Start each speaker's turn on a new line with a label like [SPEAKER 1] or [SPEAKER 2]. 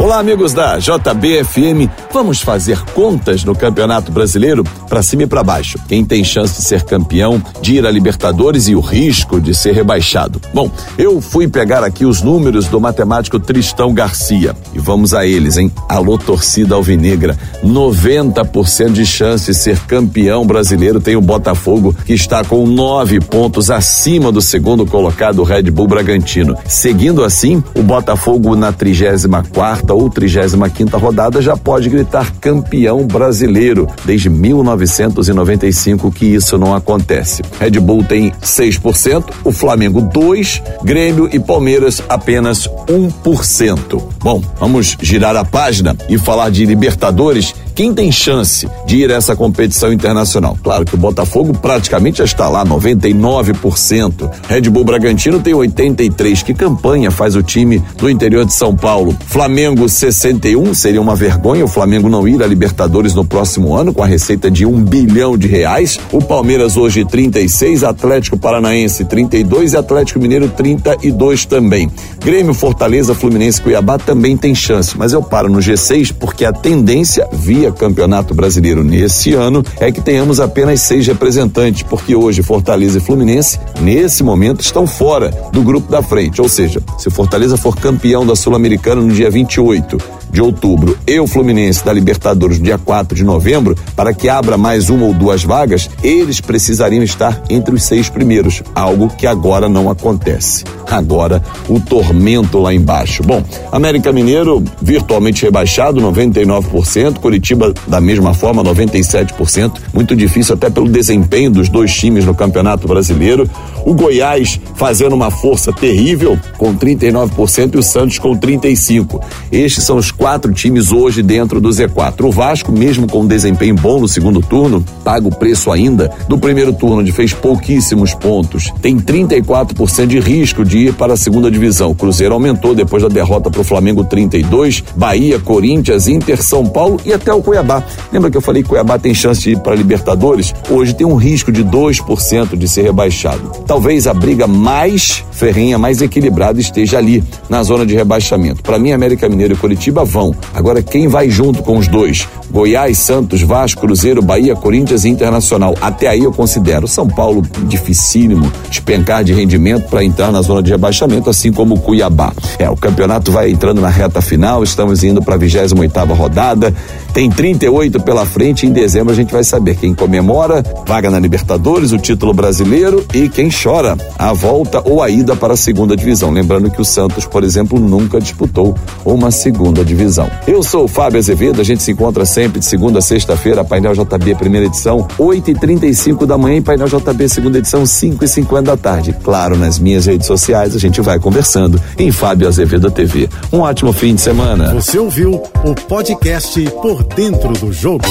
[SPEAKER 1] Olá, amigos da JBFM. Vamos fazer contas no Campeonato Brasileiro para cima e para baixo. Quem tem chance de ser campeão, de ir a Libertadores e o risco de ser rebaixado. Bom, eu fui pegar aqui os números do matemático Tristão Garcia e vamos a eles, hein? Alô, torcida alvinegra. 90% de chance de ser campeão brasileiro tem o Botafogo, que está com nove pontos acima do segundo colocado, Red Bull Bragantino. Seguindo assim, o Botafogo na 34 quarta quarta ou 35 quinta rodada já pode gritar campeão brasileiro. Desde 1995 que isso não acontece. Red Bull tem 6%, o Flamengo 2%, Grêmio e Palmeiras apenas 1%. Bom, vamos girar a página e falar de Libertadores quem tem chance de ir a essa competição internacional? Claro que o Botafogo praticamente já está lá, 99%. Red Bull Bragantino tem 83%. Que campanha faz o time do interior de São Paulo? Flamengo 61, seria uma vergonha o Flamengo não ir a Libertadores no próximo ano com a receita de um bilhão de reais. O Palmeiras hoje 36, Atlético Paranaense 32 e Atlético Mineiro 32 também. Grêmio, Fortaleza, Fluminense, Cuiabá também tem chance, mas eu paro no G6 porque a tendência via Campeonato Brasileiro nesse ano é que tenhamos apenas seis representantes, porque hoje Fortaleza e Fluminense, nesse momento, estão fora do grupo da frente. Ou seja, se Fortaleza for campeão da Sul-Americana no dia 28 de outubro e o Fluminense da Libertadores dia 4 de novembro, para que abra mais uma ou duas vagas, eles precisariam estar entre os seis primeiros, algo que agora não acontece. Agora, o tormento lá embaixo. Bom, América Mineiro virtualmente rebaixado, 99%, Curitiba da mesma forma, 97%, muito difícil até pelo desempenho dos dois times no Campeonato Brasileiro. O Goiás fazendo uma força terrível com 39% e o Santos com 35%. Estes são os quatro times hoje dentro do Z4. O Vasco, mesmo com um desempenho bom no segundo turno, paga o preço ainda do primeiro turno, onde fez pouquíssimos pontos. Tem 34% de risco de ir para a segunda divisão. O Cruzeiro aumentou depois da derrota para o Flamengo 32, Bahia, Corinthians, Inter, São Paulo e até o Cuiabá. Lembra que eu falei que Cuiabá tem chance de ir para a Libertadores? Hoje tem um risco de 2% de ser rebaixado. Talvez a briga mais ferrenha, mais equilibrada esteja ali, na zona de rebaixamento. Para mim, América Mineiro e Curitiba Agora, quem vai junto com os dois? Goiás, Santos, Vasco, Cruzeiro, Bahia, Corinthians e Internacional. Até aí eu considero São Paulo dificílimo, despencar de rendimento para entrar na zona de rebaixamento, assim como o Cuiabá. É, o campeonato vai entrando na reta final, estamos indo para a 28 oitava rodada, tem 38 pela frente, em dezembro a gente vai saber quem comemora, vaga na Libertadores, o título brasileiro e quem chora a volta ou a ida para a segunda divisão. Lembrando que o Santos, por exemplo, nunca disputou uma segunda divisão. Eu sou o Fábio Azevedo, a gente se encontra sempre de segunda a sexta-feira, Painel JB, primeira edição, 8h35 da manhã e Painel JB, segunda edição, 5h50 da tarde. Claro, nas minhas redes sociais a gente vai conversando em Fábio Azevedo TV. Um ótimo fim de semana.
[SPEAKER 2] Você ouviu o podcast Por Dentro do Jogo.